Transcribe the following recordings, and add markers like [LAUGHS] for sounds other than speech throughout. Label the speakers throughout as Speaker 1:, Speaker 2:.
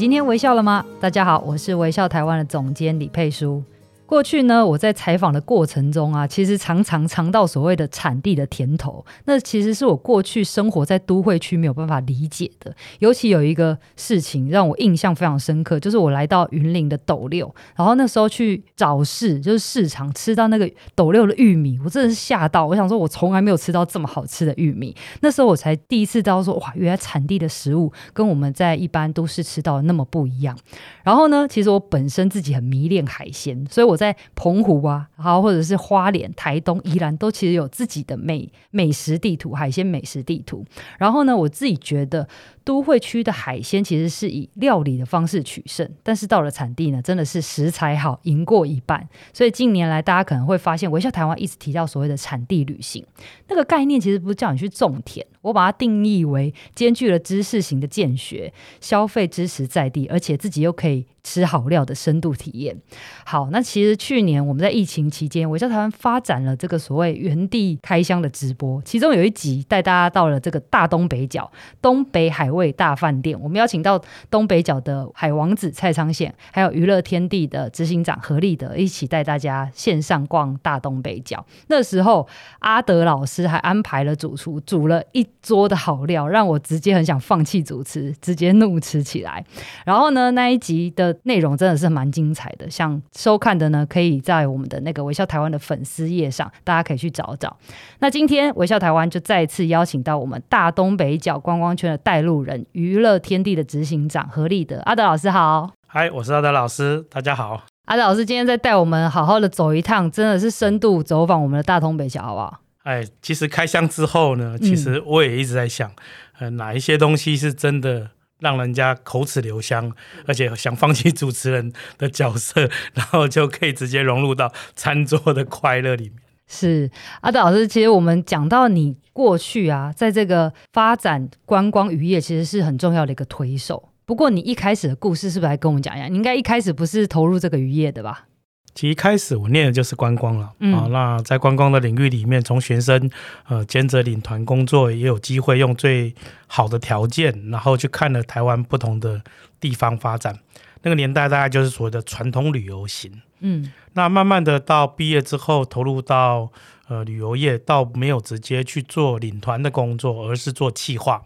Speaker 1: 今天微笑了吗？大家好，我是微笑台湾的总监李佩书。过去呢，我在采访的过程中啊，其实常常尝到所谓的产地的甜头。那其实是我过去生活在都会区没有办法理解的。尤其有一个事情让我印象非常深刻，就是我来到云林的斗六，然后那时候去早市，就是市场吃到那个斗六的玉米，我真的是吓到。我想说，我从来没有吃到这么好吃的玉米。那时候我才第一次知道说，哇，原来产地的食物跟我们在一般都市吃到的那么不一样。然后呢，其实我本身自己很迷恋海鲜，所以我。在澎湖啊，好或者是花莲、台东、宜兰，都其实有自己的美美食地图、海鲜美食地图。然后呢，我自己觉得。都会区的海鲜其实是以料理的方式取胜，但是到了产地呢，真的是食材好赢过一半。所以近年来，大家可能会发现，微笑台湾一直提到所谓的产地旅行，那个概念其实不是叫你去种田，我把它定义为兼具了知识型的见学、消费支持在地，而且自己又可以吃好料的深度体验。好，那其实去年我们在疫情期间，微笑台湾发展了这个所谓原地开箱的直播，其中有一集带大家到了这个大东北角东北海。味大饭店，我们邀请到东北角的海王子蔡昌宪，还有娱乐天地的执行长何立德，一起带大家线上逛大东北角。那时候阿德老师还安排了主厨煮了一桌的好料，让我直接很想放弃主持，直接怒吃起来。然后呢，那一集的内容真的是蛮精彩的，想收看的呢，可以在我们的那个微笑台湾的粉丝页上，大家可以去找找。那今天微笑台湾就再次邀请到我们大东北角观光圈的带路人娱乐天地的执行长何立德，阿德老师好。
Speaker 2: 嗨，我是阿德老师，大家好。
Speaker 1: 阿德老师今天在带我们好好的走一趟，真的是深度走访我们的大通北桥，好不好？
Speaker 2: 哎，其实开箱之后呢，其实我也一直在想，嗯、呃，哪一些东西是真的让人家口齿留香，而且想放弃主持人的角色，然后就可以直接融入到餐桌的快乐里面。
Speaker 1: 是阿德老师，其实我们讲到你过去啊，在这个发展观光渔业，其实是很重要的一个推手。不过你一开始的故事是不是来跟我们讲一下？你应该一开始不是投入这个渔业的吧？
Speaker 2: 其实一开始我念的就是观光了啊、嗯哦。那在观光的领域里面，从学生呃兼着领团工作，也有机会用最好的条件，然后去看了台湾不同的地方发展。那个年代大概就是所谓的传统旅游型。嗯，那慢慢的到毕业之后，投入到呃旅游业，倒没有直接去做领团的工作，而是做企划。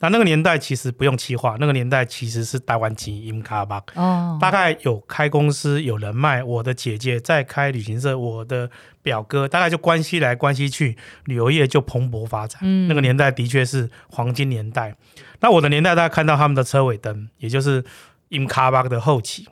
Speaker 2: 那那个年代其实不用企划，那个年代其实是台湾籍 in 卡巴哦，大概有开公司有人脉，我的姐姐在开旅行社，我的表哥大概就关系来关系去，旅游业就蓬勃发展。嗯，那个年代的确是黄金年代。那我的年代，大家看到他们的车尾灯，也就是 in 卡巴的后期，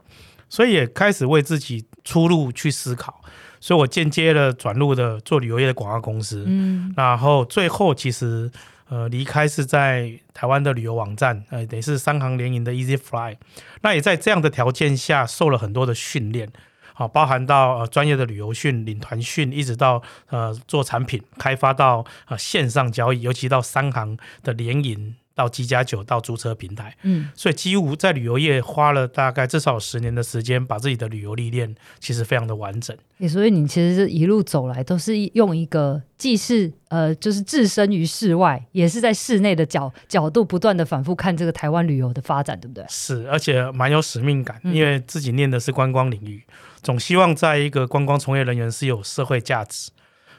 Speaker 2: 所以也开始为自己出路去思考。所以我间接的转入的做旅游业的广告公司。嗯，然后最后其实。呃，离开是在台湾的旅游网站，呃，也是三行联营的 Easy Fly，那也在这样的条件下受了很多的训练，好，包含到呃专业的旅游训、领团训，一直到呃做产品开发到呃线上交易，尤其到三行的联营。到机加酒到租车平台，嗯，所以几乎在旅游业花了大概至少十年的时间，把自己的旅游历练其实非常的完整。
Speaker 1: 所以你其实是一路走来都是用一个既是呃，就是置身于室外，也是在室内的角角度，不断的反复看这个台湾旅游的发展，对不对？
Speaker 2: 是，而且蛮有使命感，因为自己念的是观光领域，嗯、总希望在一个观光从业人员是有社会价值，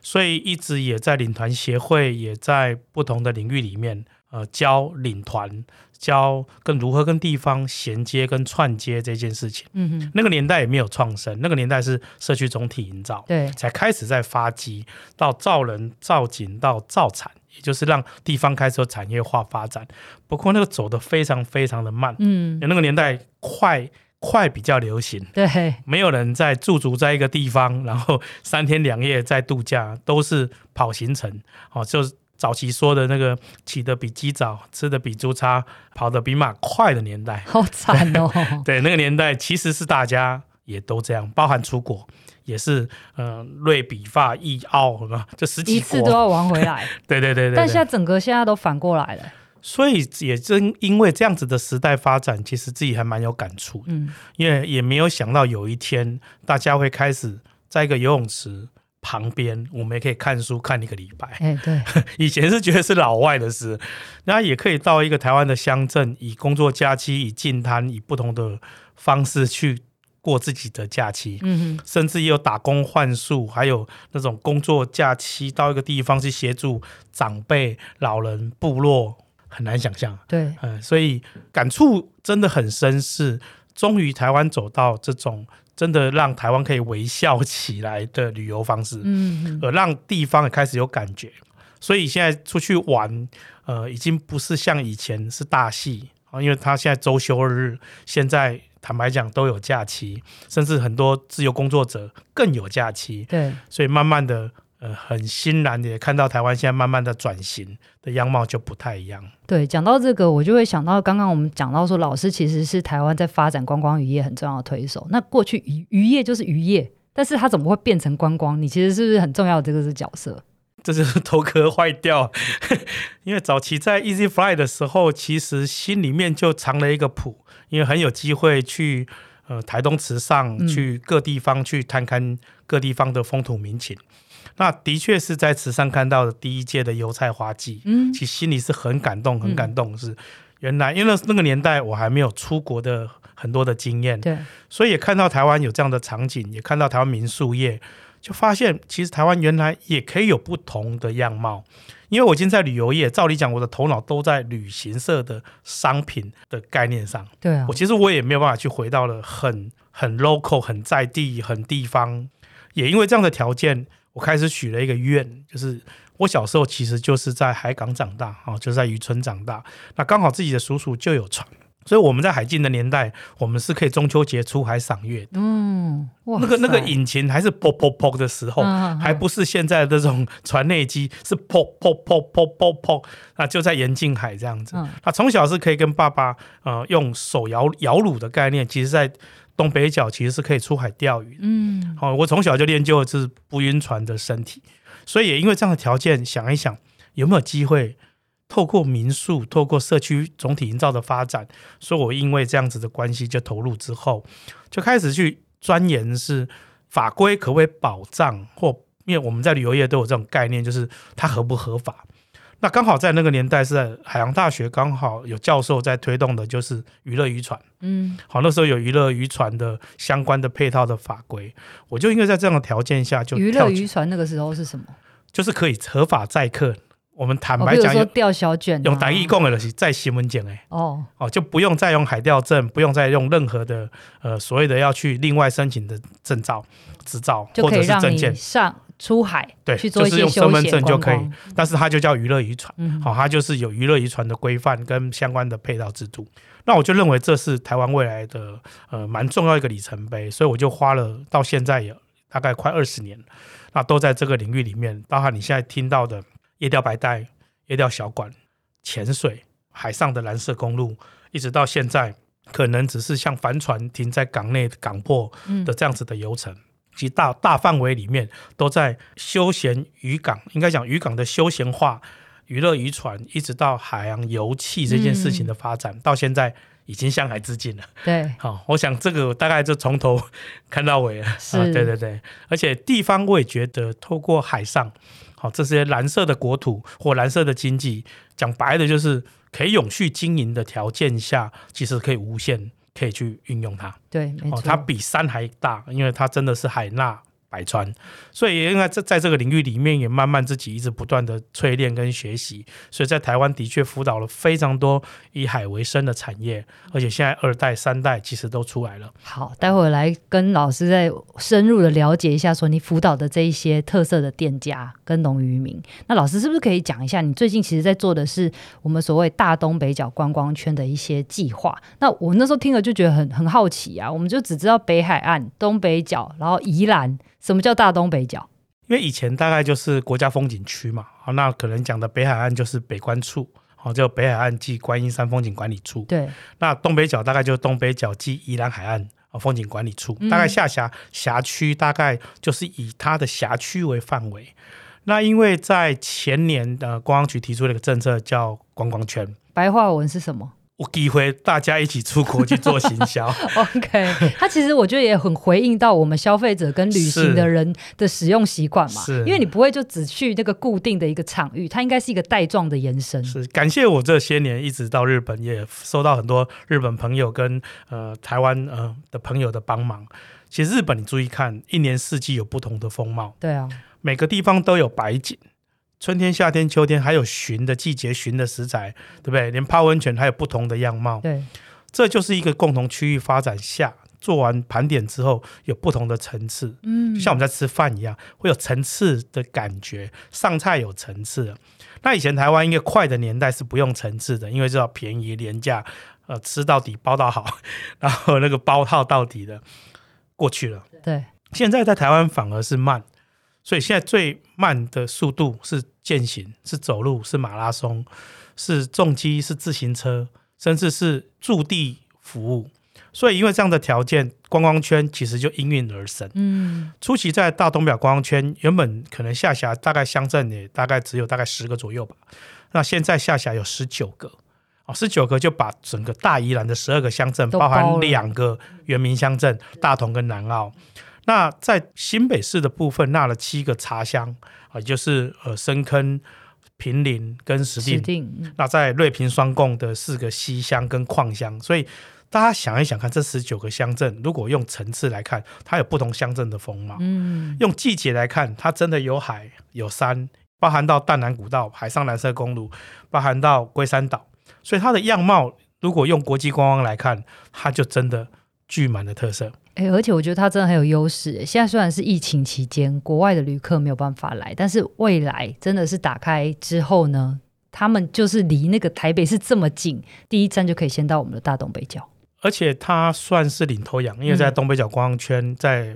Speaker 2: 所以一直也在领团协会，也在不同的领域里面。呃，教领团，教跟如何跟地方衔接跟串接这件事情。嗯哼，那个年代也没有创生，那个年代是社区总体营造，对，才开始在发迹到造人造景到造产，也就是让地方开始有产业化发展。不过那个走得非常非常的慢，嗯，那个年代快快比较流行，对，没有人在驻足在一个地方，然后三天两夜在度假，都是跑行程，哦，就是。早期说的那个起得比鸡早，吃得比猪差，跑得比马快的年代，[LAUGHS]
Speaker 1: 好惨哦。[LAUGHS]
Speaker 2: 对，那个年代其实是大家也都这样，包含出国也是，嗯、呃，瑞比法意奥什么，这十
Speaker 1: 几次都要玩回来。[LAUGHS]
Speaker 2: 对，对，对对对对。
Speaker 1: 但现在整个现在都反过来了。
Speaker 2: 所以也正因为这样子的时代发展，其实自己还蛮有感触。嗯，因为也没有想到有一天大家会开始在一个游泳池旁边，我们也可以看书看一个礼拜。
Speaker 1: 哎，对，[LAUGHS]
Speaker 2: 以前是觉得是老外的事，那也可以到一个台湾的乡镇，以工作假期，以净滩，以不同的方式去过自己的假期。嗯哼，甚至也有打工换宿，还有那种工作假期到一个地方去协助长辈、老人、部落。很难想象，
Speaker 1: 对，
Speaker 2: 嗯，所以感触真的很深，是终于台湾走到这种真的让台湾可以微笑起来的旅游方式，嗯，而让地方也开始有感觉，所以现在出去玩，呃，已经不是像以前是大戏啊，因为他现在周休二日，现在坦白讲都有假期，甚至很多自由工作者更有假期，
Speaker 1: 对，
Speaker 2: 所以慢慢的。呃，很欣然的也看到台湾现在慢慢的转型的样貌就不太一样。
Speaker 1: 对，讲到这个，我就会想到刚刚我们讲到说，老师其实是台湾在发展观光渔业很重要的推手。那过去渔渔业就是渔业，但是它怎么会变成观光？你其实是不是很重要的这个是角色？
Speaker 2: 这就是头壳坏掉，[LAUGHS] 因为早期在 Easy Fly 的时候，其实心里面就藏了一个谱，因为很有机会去呃台东池上，嗯、去各地方去探看各地方的风土民情。那的确是在池上看到的第一届的油菜花季，嗯，其实心里是很感动，很感动。是原来因为那个年代我还没有出国的很多的经验，对，所以也看到台湾有这样的场景，也看到台湾民宿业，就发现其实台湾原来也可以有不同的样貌。因为我今天在旅游业，照理讲我的头脑都在旅行社的商品的概念上，对啊，我其实我也没有办法去回到了很很 local、很在地、很地方，也因为这样的条件。我开始许了一个愿，就是我小时候其实就是在海港长大啊，就是在渔村长大。那刚好自己的叔叔就有船，所以我们在海禁的年代，我们是可以中秋节出海赏月的。嗯，那个那个引擎还是噗噗噗的时候，还不是现在的这种 [LAUGHS] 船内机，是噗噗噗噗噗噗，那就在盐禁海这样子。那从小是可以跟爸爸呃用手摇摇橹的概念，其实在。东北角其实是可以出海钓鱼的，嗯，好，我从小就练就的是不晕船的身体，所以也因为这样的条件，想一想有没有机会透过民宿、透过社区总体营造的发展，所以我因为这样子的关系就投入之后，就开始去钻研是法规可不可以保障，或因为我们在旅游业都有这种概念，就是它合不合法。那刚好在那个年代是在海洋大学，刚好有教授在推动的，就是娱乐渔船。嗯，好，那时候有娱乐渔船的相关的配套的法规，我就因为在这样的条件下就
Speaker 1: 娱乐渔船那个时候是什么？
Speaker 2: 就是可以合法载客。我们坦白讲，
Speaker 1: 哦、说钓小卷、啊，
Speaker 2: 用台语讲的就是载新闻件哎。哦哦，就不用再用海钓证，不用再用任何的呃所谓的要去另外申请的证照、执照或者是证件
Speaker 1: 上。出海
Speaker 2: 对，就是用身份证就可以，但是它就叫娱乐渔船，好、嗯，它就是有娱乐渔船的规范跟相关的配套制度。那我就认为这是台湾未来的呃蛮重要一个里程碑，所以我就花了到现在也大概快二十年，那都在这个领域里面，包含你现在听到的夜钓白带、夜钓小馆、潜水、海上的蓝色公路，一直到现在可能只是像帆船停在港内港破的这样子的游程。嗯其大大范围里面都在休闲渔港，应该讲渔港的休闲化、娱乐渔船，一直到海洋油气这件事情的发展，嗯、到现在已经向海之境了。
Speaker 1: 对，
Speaker 2: 好，我想这个大概就从头看到尾了。是、啊，对对对，而且地方我也觉得，透过海上，好这些蓝色的国土或蓝色的经济，讲白的就是可以永续经营的条件下，其实可以无限。可以去运用它，
Speaker 1: 对，没错，
Speaker 2: 哦，它比山还大，因为它真的是海纳百川，所以应该在在这个领域里面也慢慢自己一直不断的淬炼跟学习，所以在台湾的确辅导了非常多以海为生的产业，而且现在二代三代其实都出来了。
Speaker 1: 好，待会来跟老师再深入的了解一下，说你辅导的这一些特色的店家跟农渔民，那老师是不是可以讲一下，你最近其实在做的是我们所谓大东北角观光圈的一些计划？那我那时候听了就觉得很很好奇啊，我们就只知道北海岸、东北角，然后宜兰。什么叫大东北角？
Speaker 2: 因为以前大概就是国家风景区嘛，好，那可能讲的北海岸就是北关处，好，就北海岸暨观音山风景管理处。
Speaker 1: 对，
Speaker 2: 那东北角大概就是东北角暨宜兰海岸啊风景管理处，大概下辖辖区大概就是以它的辖区为范围。那因为在前年的观光局提出了一个政策叫观光圈，
Speaker 1: 白话文是什么？
Speaker 2: 有机会大家一起出国去做行销。[LAUGHS]
Speaker 1: OK，它其实我觉得也很回应到我们消费者跟旅行的人的使用习惯嘛。是，因为你不会就只去那个固定的一个场域，它应该是一个带状的延伸。
Speaker 2: 是，感谢我这些年一直到日本，也收到很多日本朋友跟呃台湾呃的朋友的帮忙。其实日本你注意看，一年四季有不同的风貌。
Speaker 1: 对啊，
Speaker 2: 每个地方都有白景。春天、夏天、秋天，还有旬的季节、旬的食材，对不对？连泡温泉还有不同的样貌。
Speaker 1: 对，
Speaker 2: 这就是一个共同区域发展下做完盘点之后有不同的层次。嗯，就像我们在吃饭一样，会有层次的感觉，上菜有层次。那以前台湾一个快的年代是不用层次的，因为知道便宜廉价，呃，吃到底包到好，[LAUGHS] 然后那个包套到底的过去了。
Speaker 1: 对，
Speaker 2: 现在在台湾反而是慢。所以现在最慢的速度是健行，是走路，是马拉松，是重机，是自行车，甚至是驻地服务。所以因为这样的条件，观光圈其实就应运而生。嗯，初期在大东表观光圈，原本可能下辖大概乡镇也大概只有大概十个左右吧。那现在下辖有十九个，哦，十九个就把整个大宜兰的十二个乡镇，包含两个原民乡镇大同跟南澳。那在新北市的部分纳了七个茶乡啊，也就是呃深坑、平林跟石碇。石碇嗯、那在瑞平双贡的四个溪乡跟矿乡，所以大家想一想看，这十九个乡镇，如果用层次来看，它有不同乡镇的风貌。嗯，用季节来看，它真的有海有山，包含到淡南古道、海上蓝色公路，包含到龟山岛，所以它的样貌，如果用国际观光来看，它就真的具满的特色。
Speaker 1: 哎，而且我觉得它真的很有优势。现在虽然是疫情期间，国外的旅客没有办法来，但是未来真的是打开之后呢，他们就是离那个台北是这么近，第一站就可以先到我们的大东北角。
Speaker 2: 而且它算是领头羊，因为在东北角观光圈，在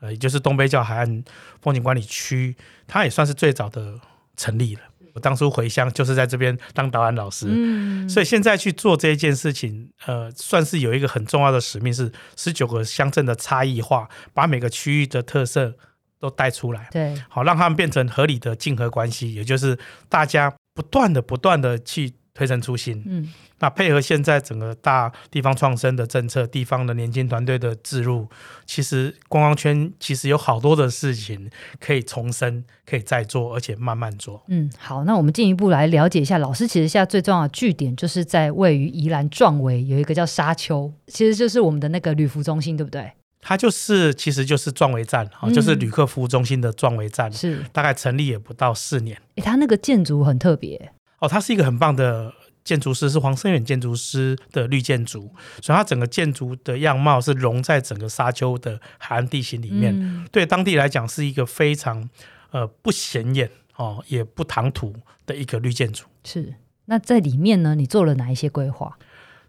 Speaker 2: 呃，也就是东北角海岸风景管理区，它也算是最早的成立了。我当初回乡就是在这边当导演老师，嗯，所以现在去做这一件事情，呃，算是有一个很重要的使命，是十九个乡镇的差异化，把每个区域的特色都带出来，
Speaker 1: 对，
Speaker 2: 好让他们变成合理的竞合关系，也就是大家不断的、不断的去。推陈出新，嗯，那配合现在整个大地方创生的政策，地方的年轻团队的置入，其实观光圈其实有好多的事情可以重生，可以再做，而且慢慢做。
Speaker 1: 嗯，好，那我们进一步来了解一下，老师其实现在最重要的据点就是在位于宜兰壮围有一个叫沙丘，其实就是我们的那个旅服中心，对不对？
Speaker 2: 它就是，其实就是壮围站，嗯，就是旅客服务中心的壮围站，
Speaker 1: 是
Speaker 2: 大概成立也不到四年。
Speaker 1: 诶，它那个建筑很特别。
Speaker 2: 哦，他是一个很棒的建筑师，是黄生远建筑师的绿建筑，所以它整个建筑的样貌是融在整个沙丘的海岸地形里面，嗯、对当地来讲是一个非常呃不显眼哦，也不唐突的一个绿建筑。
Speaker 1: 是，那在里面呢，你做了哪一些规划？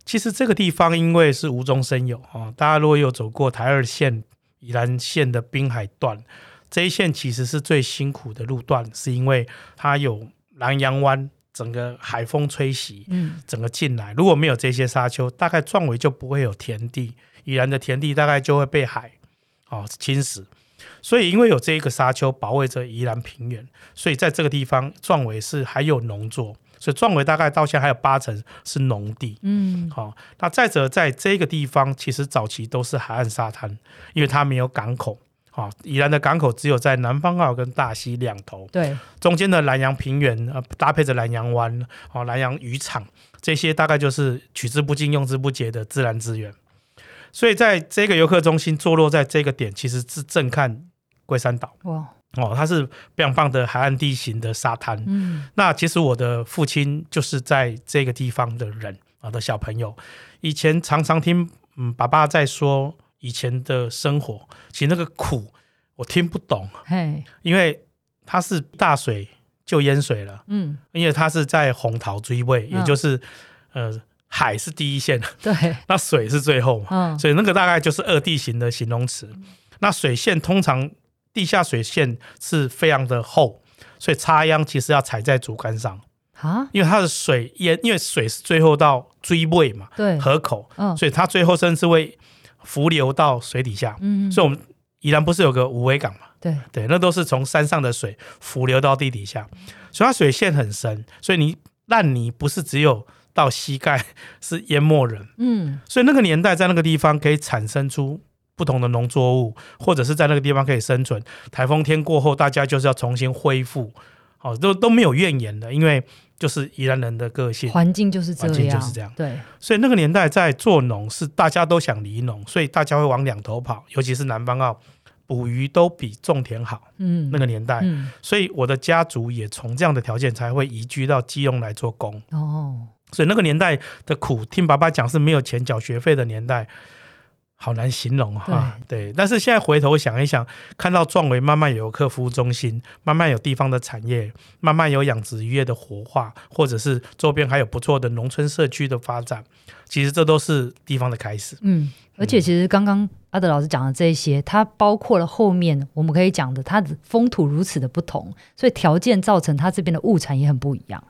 Speaker 2: 其实这个地方因为是无中生有哦，大家如果有走过台二线宜兰线的滨海段，这一线其实是最辛苦的路段，是因为它有南洋湾。整个海风吹袭，嗯，整个进来，如果没有这些沙丘，大概壮围就不会有田地，宜兰的田地大概就会被海哦侵蚀。所以因为有这一个沙丘保卫着宜兰平原，所以在这个地方壮围是还有农作，所以壮围大概到现在还有八成是农地，嗯，好、哦。那再者在这个地方，其实早期都是海岸沙滩，因为它没有港口。啊，宜兰的港口只有在南方澳跟大溪两头，
Speaker 1: 对，
Speaker 2: 中间的南洋平原呃，搭配着南洋湾，哦，南洋渔场，这些大概就是取之不尽、用之不竭的自然资源。所以在这个游客中心坐落在这个点，其实是正看龟山岛。哇，哦，它是非常棒的海岸地形的沙滩。嗯，那其实我的父亲就是在这个地方的人啊的小朋友，以前常常听嗯爸爸在说。以前的生活，其实那个苦我听不懂，嘿，因为它是大水就淹水了，嗯，因为它是在红桃追位，也就是呃海是第一线，[LAUGHS]
Speaker 1: 对，
Speaker 2: 那水是最后嘛，嗯，所以那个大概就是二地形的形容词。那水线通常地下水线是非常的厚，所以插秧其实要踩在竹竿上。啊，因为它的水淹，因为水是最后到追尾嘛，
Speaker 1: 对，
Speaker 2: 河口，嗯，所以它最后甚至会浮流到水底下，嗯，所以我们宜兰不是有个五尾港嘛，
Speaker 1: 对。
Speaker 2: 对，那都是从山上的水浮流到地底下，所以它水线很深，所以你烂泥不是只有到膝盖，是淹没人，嗯，所以那个年代在那个地方可以产生出。不同的农作物，或者是在那个地方可以生存。台风天过后，大家就是要重新恢复，好，都都没有怨言的，因为就是宜兰人的个性，
Speaker 1: 环境就是这样，环
Speaker 2: 境就是这样。
Speaker 1: 对，
Speaker 2: 所以那个年代在做农是大家都想离农，所以大家会往两头跑，尤其是南方澳，捕鱼都比种田好。嗯，那个年代，嗯，所以我的家族也从这样的条件才会移居到基隆来做工。哦，所以那个年代的苦，听爸爸讲是没有钱缴学费的年代。好难形容哈，对，对，但是现在回头想一想，看到壮围慢慢有客服务中心，慢慢有地方的产业，慢慢有养殖渔业的活化，或者是周边还有不错的农村社区的发展，其实这都是地方的开始。
Speaker 1: 嗯，而且其实刚刚阿德老师讲的这些，它包括了后面我们可以讲的，它的风土如此的不同，所以条件造成它这边的物产也很不一样。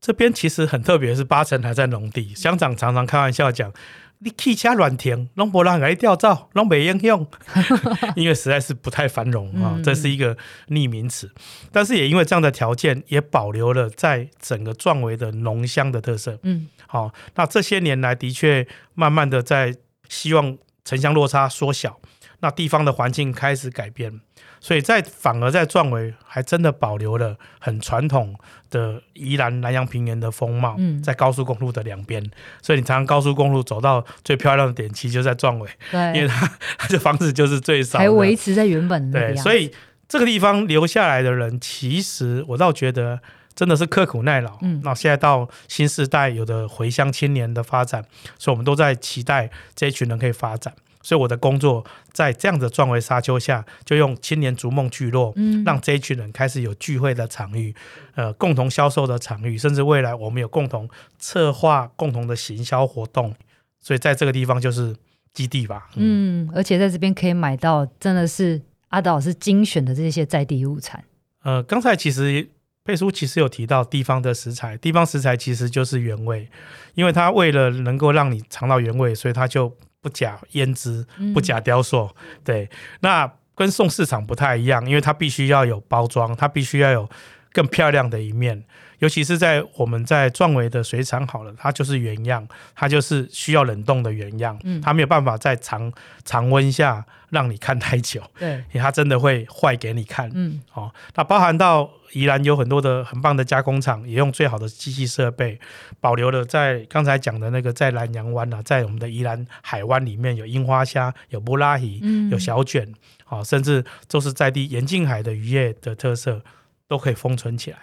Speaker 2: 这边其实很特别，是八成还在农地，乡长常常开玩笑讲。你汽车乱停，拢无人给你吊照，拢没影响，[LAUGHS] 因为实在是不太繁荣啊，这是一个逆名词。但是也因为这样的条件，也保留了在整个壮围的浓香的特色。嗯，好，那这些年来的确慢慢的在希望城乡落差缩小，那地方的环境开始改变。所以在反而在壮围还真的保留了很传统的宜兰南洋平原的风貌，在高速公路的两边，所以你常常高速公路走到最漂亮的点，其实就在壮围，因为它 [LAUGHS] 它的房子就是最少，
Speaker 1: 还维持在原本的。
Speaker 2: 对，所以这个地方留下来的人，其实我倒觉得真的是刻苦耐劳。嗯，那现在到新时代有的回乡青年的发展，所以我们都在期待这一群人可以发展。所以我的工作在这样的壮围沙丘下，就用青年逐梦聚落，嗯，让这一群人开始有聚会的场域，呃，共同销售的场域，甚至未来我们有共同策划、共同的行销活动。所以在这个地方就是基地吧，
Speaker 1: 嗯，嗯，而且在这边可以买到真的是阿德老师精选的这些在地物产。
Speaker 2: 呃，刚才其实佩叔其实有提到地方的食材，地方食材其实就是原味，因为它为了能够让你尝到原味，所以它就。不假胭脂，不假雕塑，嗯，对，那跟送市场不太一样，因为它必须要有包装，它必须要有更漂亮的一面。尤其是在我们在壮围的水产好了，它就是原样，它就是需要冷冻的原样，嗯，它没有办法在常常温下让你看太久，对，因为它真的会坏给你看，嗯，哦，那包含到宜兰有很多的很棒的加工厂，也用最好的机器设备，保留了在刚才讲的那个在南洋湾啊，在我们的宜兰海湾里面有樱花虾，有布拉鱼，嗯，有小卷，哦，甚至都是在地沿近海的渔业的特色都可以封存起来。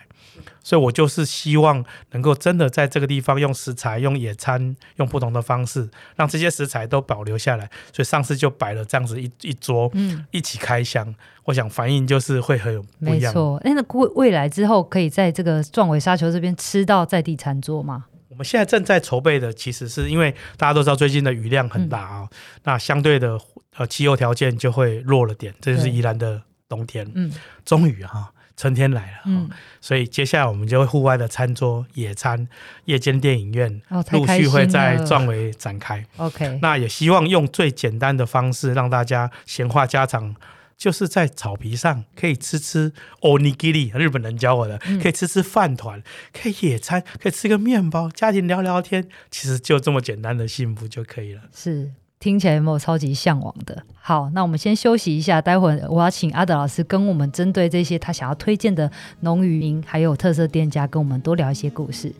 Speaker 2: 所以我就是希望能够真的在这个地方用食材、用野餐、用不同的方式，让这些食材都保留下来。所以上次就摆了这样子一一桌，嗯，一起开箱。我想反应就是会很有不一样。没错，
Speaker 1: 那未未来之后可以在这个壮尾沙丘这边吃到在地餐桌吗？
Speaker 2: 我们现在正在筹备的，其实是因为大家都知道最近的雨量很大啊，嗯，那相对的呃气候条件就会弱了点，这就是宜兰的冬天。嗯，终于哈。春天来了，嗯，所以接下来我们就会户外的餐桌、野餐、夜间电影院陆续会在壮围展开。OK，那也希望用最简单的方式让大家闲话家常，就是在草皮上可以吃吃 onigiri，日本人教我的，可以吃吃饭团，可以野餐，可以吃个面包，家庭聊聊天，其实就这么简单的幸福就可以了。
Speaker 1: 是。听起来有没有超级向往的？好，那我们先休息一下，待会儿我要请阿德老师跟我们针对这些他想要推荐的农渔民还有特色店家，跟我们多聊一些故事。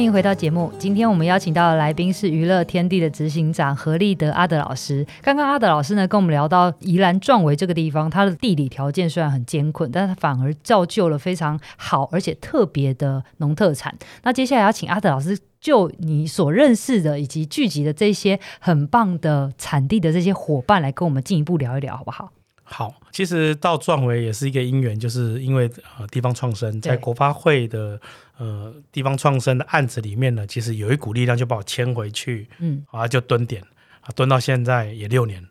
Speaker 1: 欢迎回到节目。今天我们邀请到的来宾是娱乐天地的执行长何立德阿德老师。刚刚阿德老师呢跟我们聊到宜兰壮围这个地方，它的地理条件虽然很艰困，但是它反而造就了非常好而且特别的农特产。那接下来要请阿德老师就你所认识的以及聚集的这些很棒的产地的这些伙伴来跟我们进一步聊一聊，好不好？
Speaker 2: 好，其实到壮维也是一个因缘，就是因为呃地方创生在国发会的呃地方创生的案子里面呢，其实有一股力量就把我牵回去，嗯，啊就蹲点啊蹲到现在也六年，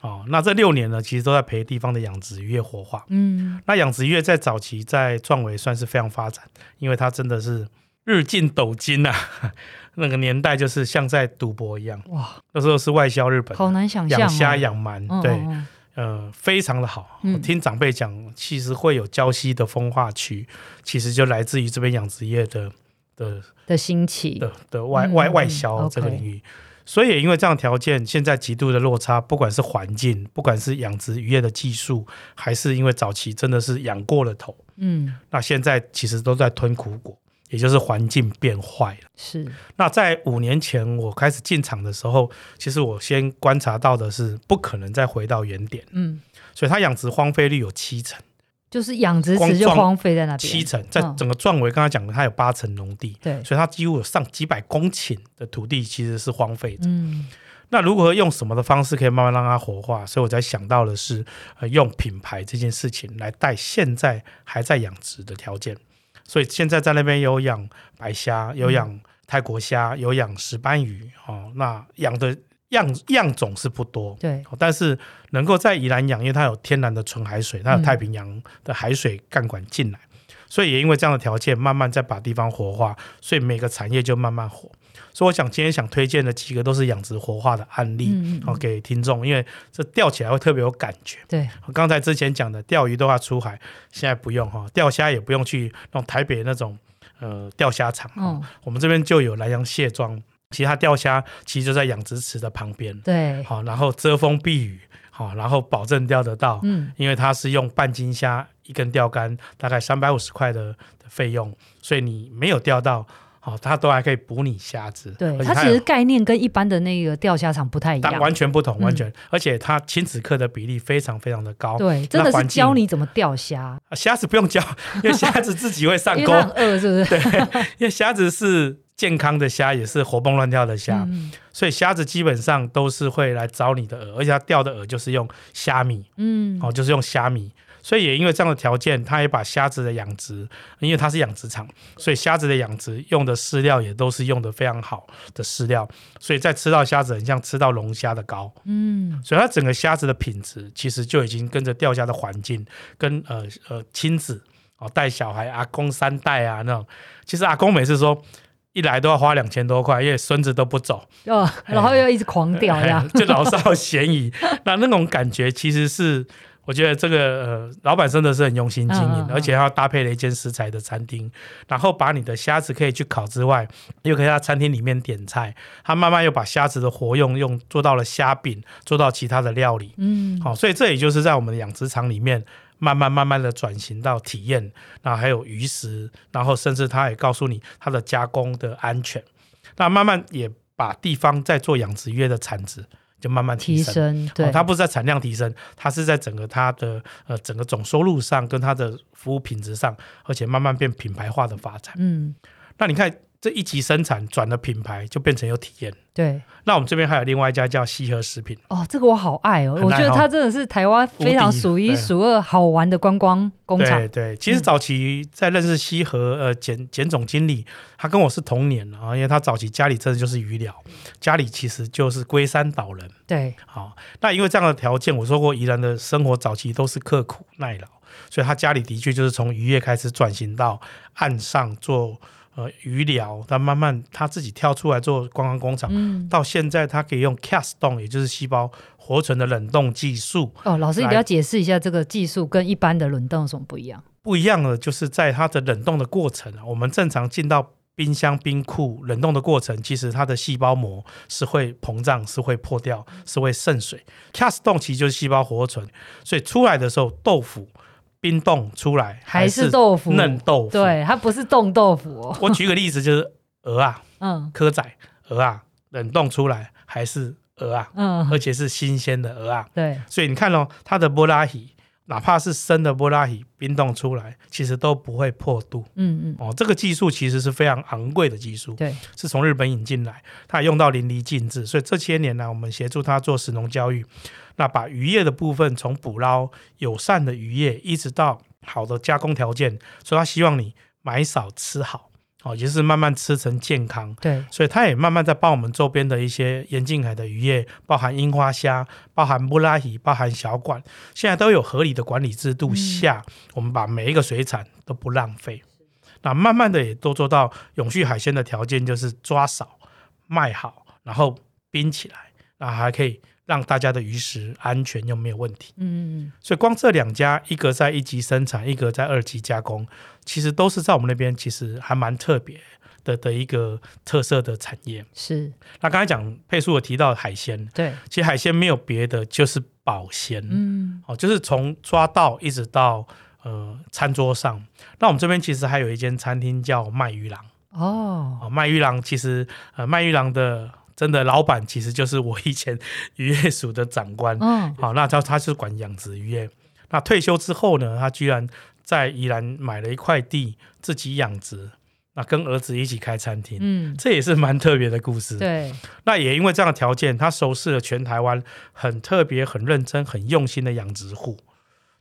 Speaker 2: 哦，那这六年呢，其实都在陪地方的养殖渔业活化，嗯，那养殖渔业在早期在壮维算是非常发展，因为它真的是日进斗金啊，[LAUGHS] 那个年代就是像在赌博一样，哇，那时候是外销日本，
Speaker 1: 好难想象，
Speaker 2: 养虾养鳗，对。呃，非常的好。我听长辈讲，其实会有胶西的风化区，其实就来自于这边养殖业的的
Speaker 1: 的兴起
Speaker 2: 的的外外外销这个领域。所以也因为这样条件，现在极度的落差，不管是环境，不管是养殖渔业的技术，还是因为早期真的是养过了头，嗯，那现在其实都在吞苦果。也就是环境变坏了。
Speaker 1: 是。
Speaker 2: 那在五年前我开始进场的时候，其实我先观察到的是，不可能再回到原点。嗯。所以它养殖荒废率有七成，
Speaker 1: 就是养殖池就荒废在那边。
Speaker 2: 七成，在整个壮维刚才讲的，它有八成农地。
Speaker 1: 对。
Speaker 2: 所以它几乎有上几百公顷的土地其实是荒废的。嗯。那如何用什么的方式可以慢慢让它活化？所以我才想到的是，呃，用品牌这件事情来带现在还在养殖的条件。所以现在在那边有养白虾，有养泰国虾，有养石斑鱼，哦，那养的样样种是不多，
Speaker 1: 对，
Speaker 2: 但是能够在宜兰养，因为它有天然的纯海水，它有太平洋的海水干管进来，嗯、所以也因为这样的条件，慢慢再把地方活化，所以每个产业就慢慢活。所以我想今天想推荐的几个都是养殖活化的案例，好给听众，因为这钓起来会特别有感觉。
Speaker 1: 对，
Speaker 2: 我刚才之前讲的钓鱼都要出海，现在不用哈，钓虾也不用去那种台北那种呃钓虾场，嗯，我们这边就有南洋蟹庄，其实它钓虾其实就在养殖池的旁边，
Speaker 1: 对，
Speaker 2: 好，然后遮风避雨，好，然后保证钓得到，嗯，因为它是用半斤虾一根钓竿，大概三百五十块的的费用，所以你没有钓到。好，它都还可以捕你虾子。
Speaker 1: 对，它其实概念跟一般的那个钓虾场不太一样，
Speaker 2: 完全不同，完全。嗯、而且它亲子课的比例非常非常的高。
Speaker 1: 对，真的是教你怎么钓虾。
Speaker 2: 虾子不用教，因为虾子自己会上钩。
Speaker 1: 饿是不是？[LAUGHS]
Speaker 2: 对，因为虾子是健康的虾，也是活蹦乱跳的虾，嗯、所以虾子基本上都是会来找你的饵，而且它钓的饵就是用虾米。嗯，哦，就是用虾米。所以也因为这样的条件，他也把虾子的养殖，因为它是养殖场，所以虾子的养殖用的饲料也都是用的非常好的饲料，所以在吃到虾子很像吃到龙虾的膏，嗯，所以它整个虾子的品质其实就已经跟着钓虾的环境，跟呃呃亲子哦带小孩阿公三代啊那种，其实阿公每次说一来都要花两千多块，因为孙子都不走，
Speaker 1: 哦，然后又一直狂钓呀，
Speaker 2: 就老少咸宜，[LAUGHS] 那那种感觉其实是。我觉得这个呃，老板真的是很用心经营，嗯嗯嗯，而且要搭配了一间食材的餐厅，然后把你的虾子可以去烤之外，又可以在餐厅里面点菜。他慢慢又把虾子的活用用做到了虾饼，做到其他的料理。嗯，好，所以这也就是在我们的养殖场里面慢慢慢慢的转型到体验，然后还有鱼食，然后甚至他也告诉你它的加工的安全。那慢慢也把地方在做养殖业的产值。就慢慢提升，对、哦，它不是在产量提升，它是在整个它的呃整个总收入上，跟它的服务品质上，而且慢慢变品牌化的发展。嗯，那你看。这一级生产转了品牌，就变成有体验。
Speaker 1: 对，
Speaker 2: 那我们这边还有另外一家叫西河食品。
Speaker 1: 哦，这个我好爱哦，我觉得它真的是台湾非常数一数二好玩的观光工厂。
Speaker 2: 对对，其实早期在认识西河呃简简总经理，他跟我是同年啊，因为他早期家里真的就是鱼寮，家里其实就是龟山岛人。
Speaker 1: 对，
Speaker 2: 好，那因为这样的条件，我说过宜兰的生活早期都是刻苦耐劳，所以他家里的确就是从渔业开始转型到岸上做。呃，鱼疗，他慢慢他自己跳出来做观光工厂，嗯、到现在他可以用 cast 冻，也就是细胞活存的冷冻技术。
Speaker 1: 哦，老师，你要解释一下这个技术跟一般的冷冻有什么不一样？
Speaker 2: 不一样的就是在它的冷冻的过程，我们正常进到冰箱、冰库冷冻的过程，其实它的细胞膜是会膨胀，是会破掉，是会渗水。cast 冻其实就是细胞活存，所以出来的时候豆腐。冰冻出来还是豆腐嫩豆腐？
Speaker 1: 对，它不是冻豆腐哦。
Speaker 2: 我举个例子，就是鹅啊，嗯，蚵仔鹅啊，冷冻出来还是鹅啊，嗯，而且是新鲜的鹅啊。
Speaker 1: 对，
Speaker 2: 所以你看哦，它的波拉希哪怕是生的波拉鱼冰冻出来，其实都不会破肚。
Speaker 1: 嗯嗯，
Speaker 2: 哦，这个技术其实是非常昂贵的技术，
Speaker 1: 对，
Speaker 2: 是从日本引进来，它也用到淋漓尽致。所以这些年来，我们协助他做食农教育，那把渔业的部分从捕捞友善的渔业，一直到好的加工条件，所以他希望你买少吃好。哦，也是慢慢吃成健康，
Speaker 1: 对，
Speaker 2: 所以它也慢慢在帮我们周边的一些沿近海的渔业，包含樱花虾、包含布拉鱼、包含小管，现在都有合理的管理制度下，嗯、我们把每一个水产都不浪费。那慢慢的也都做到永续海鲜的条件，就是抓少、卖好，然后冰起来，那还可以。让大家的鱼食安全又没有问题，嗯，所以光这两家，一个在一级生产，一个在二级加工，其实都是在我们那边，其实还蛮特别的的一个特色的产业。
Speaker 1: 是，
Speaker 2: 那刚才讲佩书有提到海鲜，
Speaker 1: 对，
Speaker 2: 其实海鲜没有别的，就是保鲜，
Speaker 1: 嗯，
Speaker 2: 哦，就是从抓到一直到呃餐桌上。那我们这边其实还有一间餐厅叫卖鱼郎，
Speaker 1: 哦，
Speaker 2: 哦，卖鱼郎其实呃卖鱼郎的。真的，老板其实就是我以前渔业署的长官。
Speaker 1: 嗯，
Speaker 2: 好，那他他是管养殖渔业。那退休之后呢，他居然在宜兰买了一块地，自己养殖。那跟儿子一起开餐厅，嗯，这也是蛮特别的故事。
Speaker 1: 对，
Speaker 2: 那也因为这样的条件，他熟识了全台湾很特别、很认真、很用心的养殖户。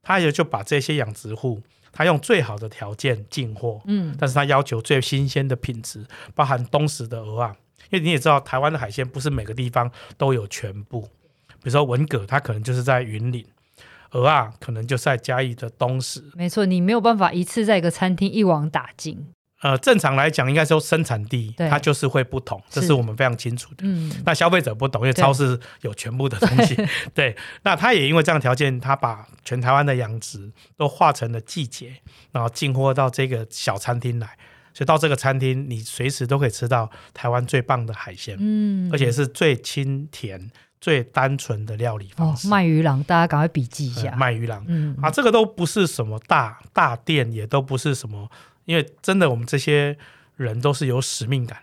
Speaker 2: 他也就把这些养殖户，他用最好的条件进货，嗯，但是他要求最新鲜的品质，包含东石的蚵仔。因为你也知道，台湾的海鲜不是每个地方都有全部。比如说文蛤，它可能就是在云林；鹅啊可能就在嘉义的东石。
Speaker 1: 没错，你没有办法一次在一个餐厅一网打尽。
Speaker 2: 呃，正常来讲，应该说生产地它就是会不同，这是我们非常清楚的。嗯，那消费者不懂，因为超市有全部的东西。对，[LAUGHS] 对，那他也因为这样的条件，他把全台湾的养殖都划成了季节，然后进货到这个小餐厅来。所以到这个餐厅，你随时都可以吃到台湾最棒的海鲜，嗯，而且是最清甜、最单纯的料理方式。
Speaker 1: 哦，卖鱼郎，大家赶快笔记一下。
Speaker 2: 卖鱼郎，
Speaker 1: 嗯
Speaker 2: 啊，这个都不是什么大大店，也都不是什么，因为真的我们这些人都是有使命感。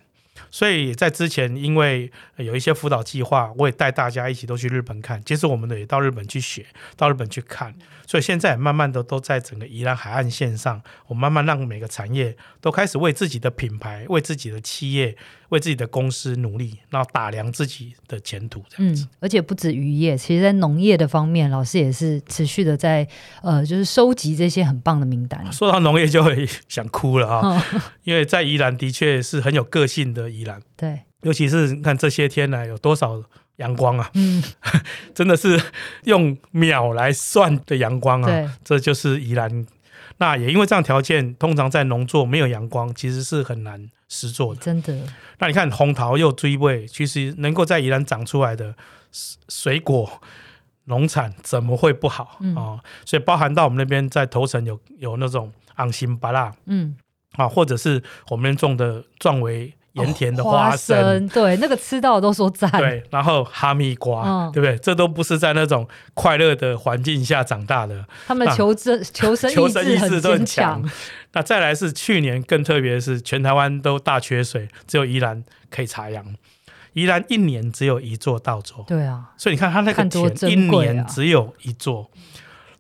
Speaker 2: 所以在之前，因为有一些辅导计划，我也带大家一起都去日本看。其实我们也到日本去学，到日本去看。所以现在慢慢的都在整个宜兰海岸线上，我慢慢让每个产业都开始为自己的品牌、为自己的企业、为自己的公司努力，然后打量自己的前途。这样子。
Speaker 1: 嗯，而且不止渔业，其实在农业的方面，老师也是持续的在呃，就是收集这些很棒的名单。
Speaker 2: 说到农业就会想哭了啊，因为在宜兰的确是很有个性的宜兰。
Speaker 1: 对，
Speaker 2: 尤其是你看这些天来有多少。阳光啊，
Speaker 1: 嗯，[LAUGHS]
Speaker 2: 真的是用秒来算的阳光啊，
Speaker 1: 对，
Speaker 2: 这就是宜兰。那也因为这样条件，通常在农作没有阳光，其实是很难实作的。
Speaker 1: 真的。
Speaker 2: 那你看红桃又追位，其实能够在宜兰长出来的水果农产怎么会不好啊？嗯哦，所以包含到我们那边在头城有有那种昂心巴拉，
Speaker 1: 嗯，
Speaker 2: 啊，或者是我们种的壮围。盐田的花生，
Speaker 1: 哦、花生对，那个吃到的都说赞。
Speaker 2: 对，然后哈密瓜，嗯、对不对？这都不是在那种快乐的环境下长大的。
Speaker 1: 他们求生求生求生意志都很强。
Speaker 2: 那再来是去年更特别的是，全台湾都大缺水，只有宜兰可以插秧。宜兰一年只有一座稻作，
Speaker 1: 对啊，
Speaker 2: 所以你看它那个田、啊、一年只有一座，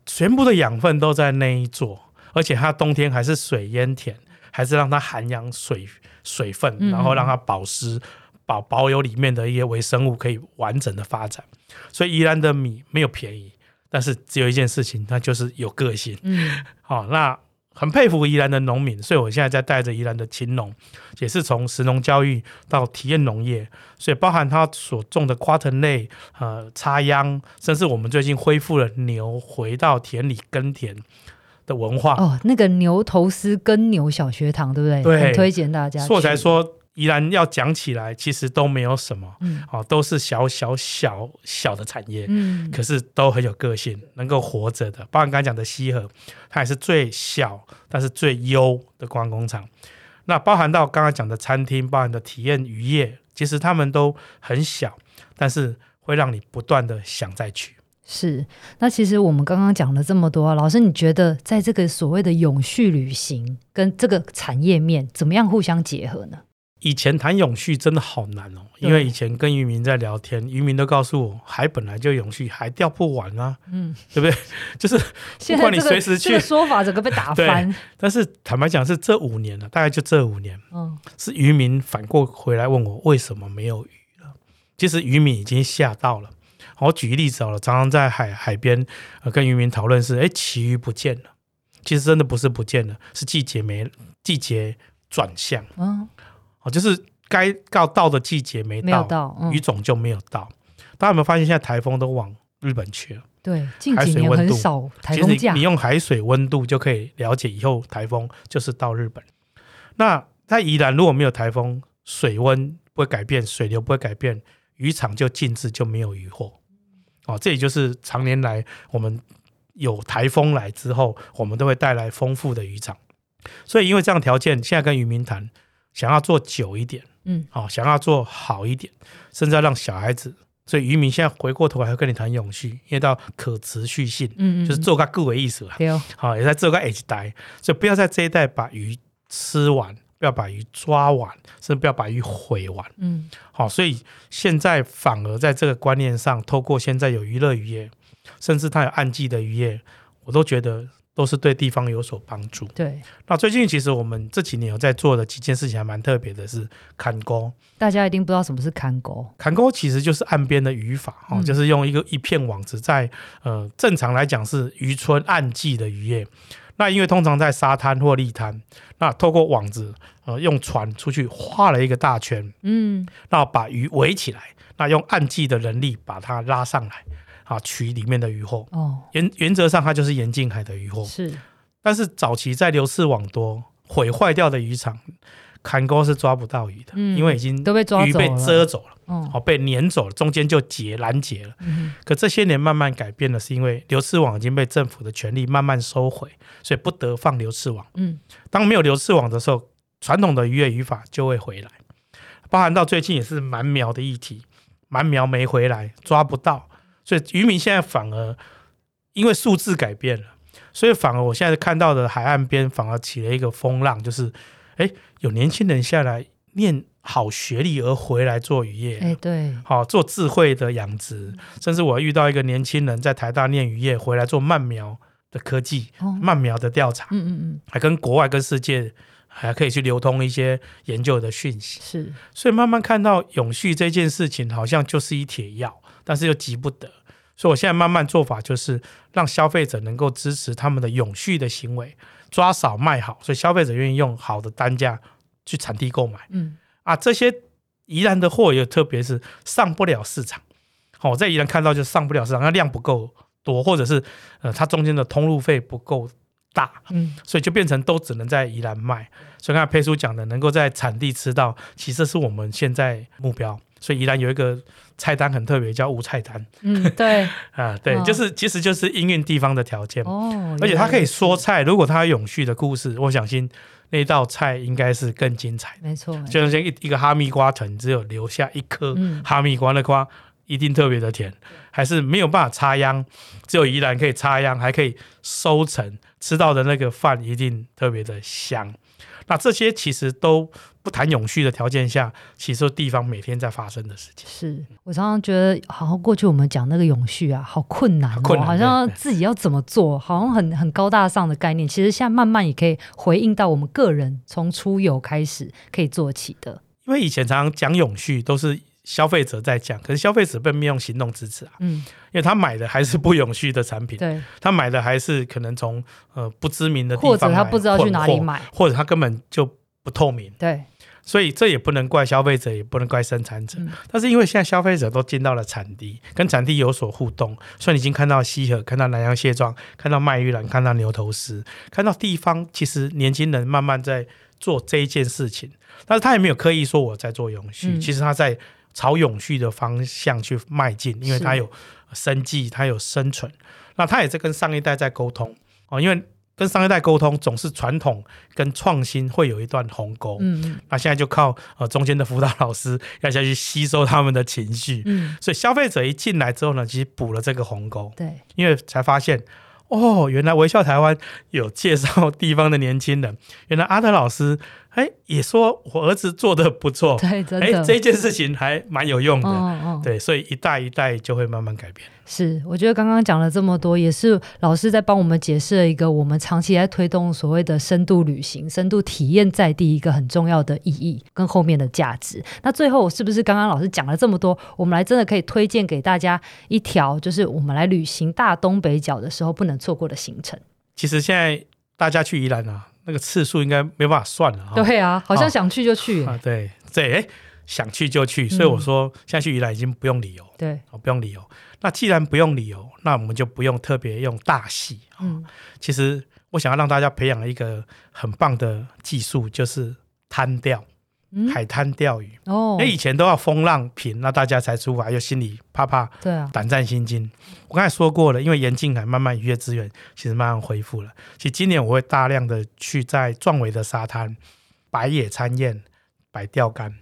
Speaker 2: 全部的养分都在那一座，而且它冬天还是水淹田，还是让它涵养水。水分，然后让它保湿，保保有里面的一些微生物可以完整的发展。所以宜兰的米没有便宜，但是只有一件事情，那就是有个性。
Speaker 1: 嗯，[LAUGHS]
Speaker 2: 好，那很佩服宜兰的农民，所以我现在在带着宜兰的青农，也是从食农教育到体验农业，所以包含他所种的瓜藤类，呃，插秧，甚至我们最近恢复了牛回到田里耕田。的文化
Speaker 1: 哦，那个牛头丝耕牛小学堂，对不对？
Speaker 2: 对，
Speaker 1: 很推荐大家。
Speaker 2: 所以才说依然要讲起来，其实都没有什么，
Speaker 1: 嗯，
Speaker 2: 哦，都是小小小小的产业，
Speaker 1: 嗯，
Speaker 2: 可是都很有个性，能够活着的。包括刚才讲的西河，它也是最小但是最优的观光工厂。那包含到刚才讲的餐厅，包含的体验渔业，其实他们都很小，但是会让你不断的想再去。
Speaker 1: 是，那其实我们刚刚讲了这么多啊，老师，你觉得在这个所谓的永续旅行跟这个产业面怎么样互相结合呢？
Speaker 2: 以前谈永续真的好难哦，因为以前跟渔民在聊天，渔民都告诉我，海本来就永续，海钓不完啊，嗯，[LAUGHS] 对不对？[LAUGHS] 就是 [LAUGHS] 不管你随时去，
Speaker 1: 这个说法整个被打翻。
Speaker 2: 但是坦白讲，是这五年了，大概就这五年，嗯，是渔民反过回来问我为什么没有鱼了。其实渔民已经吓到了。我举个例子好了，常常在海海边跟渔民讨论是，哎，旗鱼不见了。其实真的不是不见了，是季节没季节转向，嗯。就是该到到的季节没到，没有到嗯、鱼种就没有到。大家有没有发现，现在台风都往日本去了？
Speaker 1: 对，近几年很少台风假。
Speaker 2: 其实你用海水温度就可以了解，以后台风就是到日本。那在宜兰如果没有台风，水温不会改变，水流不会改变，渔场就静置，就没有渔获。哦，这也就是常年来我们有台风来之后，我们都会带来丰富的渔场。所以因为这样条件，现在跟渔民谈。想要做久一点，嗯，好、哦，想要做好一点，甚至要让小孩子，所以渔民现在回过头来会跟你谈永续，因为到可持续性，嗯，嗯，就是做个各为意思了，对哦，好，也在做个 H 代，所以不要在这一代把鱼吃完，不要把鱼抓完，甚至不要把鱼毁完，嗯，好、哦，所以现在反而在这个观念上，透过现在有娱乐渔业，甚至它有岸季的渔业，我都觉得。都是对地方有所帮助。对，那最近其实我们这几年有在做的几件事情还蛮特别的，是砍钩。
Speaker 1: 大家一定不知道什么是砍钩。
Speaker 2: 砍钩其实就是岸边的渔法，哦，就是用一个一片网子在呃，正常来讲是渔村暗季的渔业。那因为通常在沙滩或立滩，那透过网子呃，用船出去画了一个大圈，嗯，那把鱼围起来，那用暗记的能力把它拉上来。啊，取里面的鱼货。哦，原原则上它就是严禁海的鱼货。是，但是早期在流刺网多毁坏掉的渔场，砍钩是抓不到鱼的，嗯、因为已经都被抓鱼被遮走了，哦，哦，被撵走了，中间就截拦截了。嗯、可这些年慢慢改变了，是因为流刺网已经被政府的权力慢慢收回，所以不得放流刺网。嗯，当没有流刺网的时候，传统的渔业渔法就会回来，包含到最近也是蛮苗的议题，蛮苗没回来，抓不到。所以渔民现在反而因为数字改变了，所以反而我现在看到的海岸边反而起了一个风浪，就是哎，有年轻人下来念好学历而回来做渔业，哎，对，好做智慧的养殖，甚至我遇到一个年轻人在台大念渔业回来做鳗苗的科技，鳗苗的调查，嗯嗯嗯，还跟国外跟世界还可以去流通一些研究的讯息，是，所以慢慢看到永续这件事情好像就是一帖药，但是又急不得。所以，我现在慢慢做法就是让消费者能够支持他们的永续的行为，抓少卖好，所以消费者愿意用好的单价去产地购买。嗯，啊，这些宜兰的货也特别是上不了市场。好，我在宜兰看到就上不了市场，那量不够多，或者是呃，它中间的通路费不够大。嗯，所以就变成都只能在宜兰卖。所以刚才佩叔讲的，能够在产地吃到，其实是我们现在目标。所以宜兰有一个菜单很特别，叫无菜单。嗯，对，[LAUGHS] 啊，对，哦、就是其实就是因应地方的条件。哦，而且它可以说菜，如果它有永续的故事，我相信那道菜应该是更精彩。没错，就像一一个哈密瓜藤，只有留下一颗哈密瓜的瓜，一定特别的甜，还是没有办法插秧，只有宜兰可以插秧，还可以收成，吃到的那个饭一定特别的香。那这些其实都不谈永续的条件下，其实地方每天在发生的事情。是
Speaker 1: 我常常觉得，好像过去我们讲那个永续啊，好困难哦，困难，好像自己要怎么做，好像很很高大上的概念。其实现在慢慢也可以回应到我们个人从出游开始可以做起的。
Speaker 2: 因为以前常常讲永续都是。消费者在讲，可是消费者并没有用行动支持啊。嗯，因为他买的还是不永续的产品，对，他买的还是可能从呃不知名的地方，或者
Speaker 1: 他不知道去哪里买，
Speaker 2: 或者他根本就不透明。
Speaker 1: 对，
Speaker 2: 所以这也不能怪消费者，也不能怪生产者。嗯，但是因为现在消费者都进到了产地，跟产地有所互动，所以你已经看到西河，看到南洋蟹状，看到麦玉兰，看到牛头丝，看到地方，其实年轻人慢慢在做这一件事情，但是他也没有刻意说我在做永续，嗯，其实他在。朝永续的方向去迈进，因为它有生计，它有生存。那他也在跟上一代在沟通哦，因为跟上一代沟通总是传统跟创新会有一段鸿沟。嗯，那现在就靠呃中间的辅导老师 [LAUGHS] 要下去吸收他们的情绪。嗯，所以消费者一进来之后呢，其实补了这个鸿沟。对，因为才发现哦，原来微笑台湾有介绍地方的年轻人，原来阿德老师。哎，也说我儿子做的不错，
Speaker 1: 对，真的，
Speaker 2: 哎，这件事情还蛮有用的，
Speaker 1: 哦哦，
Speaker 2: 对，所以一代一代就会慢慢改变。
Speaker 1: 是，我觉得刚刚讲了这么多，也是老师在帮我们解释了一个我们长期在推动所谓的深度旅行、深度体验在地一个很重要的意义跟后面的价值。那最后是不是刚刚老师讲了这么多，我们来真的可以推荐给大家一条，就是我们来旅行大东北角的时候不能错过的行程？其
Speaker 2: 实现在大家去宜兰啊，那个次数应该没办法算了。
Speaker 1: 对啊，好像想去就去。
Speaker 2: 啊，对对，哎，想去就去。所以我说，现在去宜兰已经不用理由。
Speaker 1: 对，
Speaker 2: 不用理由。那既然不用理由，那我们就不用特别用大戏。嗯，其实我想要让大家培养一个很棒的技术，就是滩钓，嗯、海滩钓鱼。哦，那以前都要风浪平，那大家才出发，又心里怕怕，对啊，胆战心惊。我刚才说过了，因为严禁海慢慢渔业资源其实慢慢恢复了。其实今年我会大量的去在壮围的沙滩摆野餐宴，摆钓竿，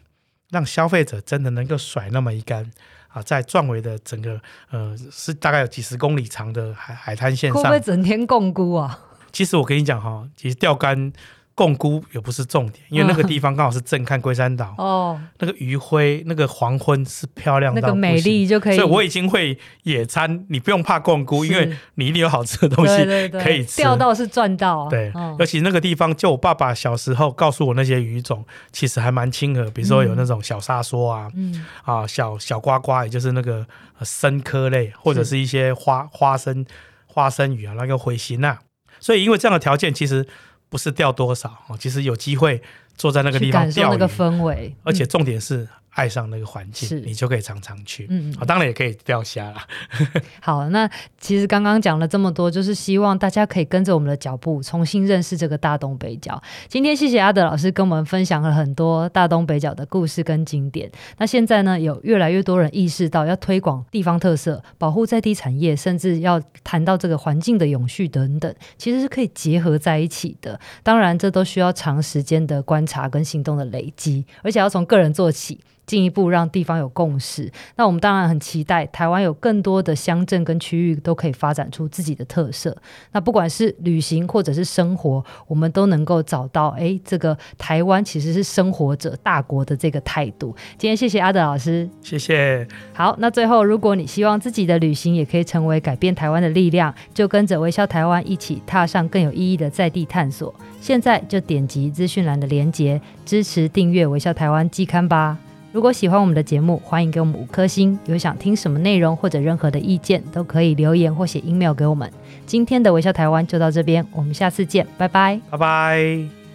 Speaker 2: 让消费者真的能够甩那么一竿。啊，在壮围的整个呃，是大概有几十公里长的海海滩线上，会不
Speaker 1: 会整天共估啊？
Speaker 2: 其实我跟你讲哈，其实钓竿。摃龟也不是重点，因为那个地方刚好是正看龟山岛哦，那个余晖，那个黄昏是漂亮到那个
Speaker 1: 美丽就可以。
Speaker 2: 所以我已经会野餐，你不用怕摃龟，因为你一定有好吃的东西可以吃。
Speaker 1: 钓到是赚到，
Speaker 2: 对。尤其那个地方，就我爸爸小时候告诉我那些鱼种，其实还蛮亲和，比如说有那种小沙梭啊，嗯啊小小瓜瓜，也就是那个生科类，或者是一些花花生花生鱼啊，那个彗星啊。所以因为这样的条件，其实。不是钓多少哦，其实有机会坐在那个地方钓鱼，
Speaker 1: 那个氛围，
Speaker 2: 而且重点是。爱上那个环境，你就可以常常去。嗯，嗯，当然也可以钓虾啦。[LAUGHS]
Speaker 1: 好，那其实刚刚讲了这么多，就是希望大家可以跟着我们的脚步，重新认识这个大东北角。今天谢谢阿德老师跟我们分享了很多大东北角的故事跟景点。那现在呢，有越来越多人意识到要推广地方特色，保护在地产业，甚至要谈到这个环境的永续等等，其实是可以结合在一起的。当然，这都需要长时间的观察跟行动的累积，而且要从个人做起。进一步让地方有共识，那我们当然很期待台湾有更多的乡镇跟区域都可以发展出自己的特色。那不管是旅行或者是生活，我们都能够找到哎，这个台湾其实是生活者大国的这个态度。今天谢谢阿德老师，
Speaker 2: 谢谢。
Speaker 1: 好，那最后如果你希望自己的旅行也可以成为改变台湾的力量，就跟着微笑台湾一起踏上更有意义的在地探索。现在就点击资讯栏的连接，支持订阅微笑台湾季刊吧。如果喜欢我们的节目，欢迎给我们五颗星。有想听什么内容或者任何的意见，都可以留言或写 email 给我们。今天的微笑台湾就到这边，我们下次见，拜拜，
Speaker 2: 拜拜。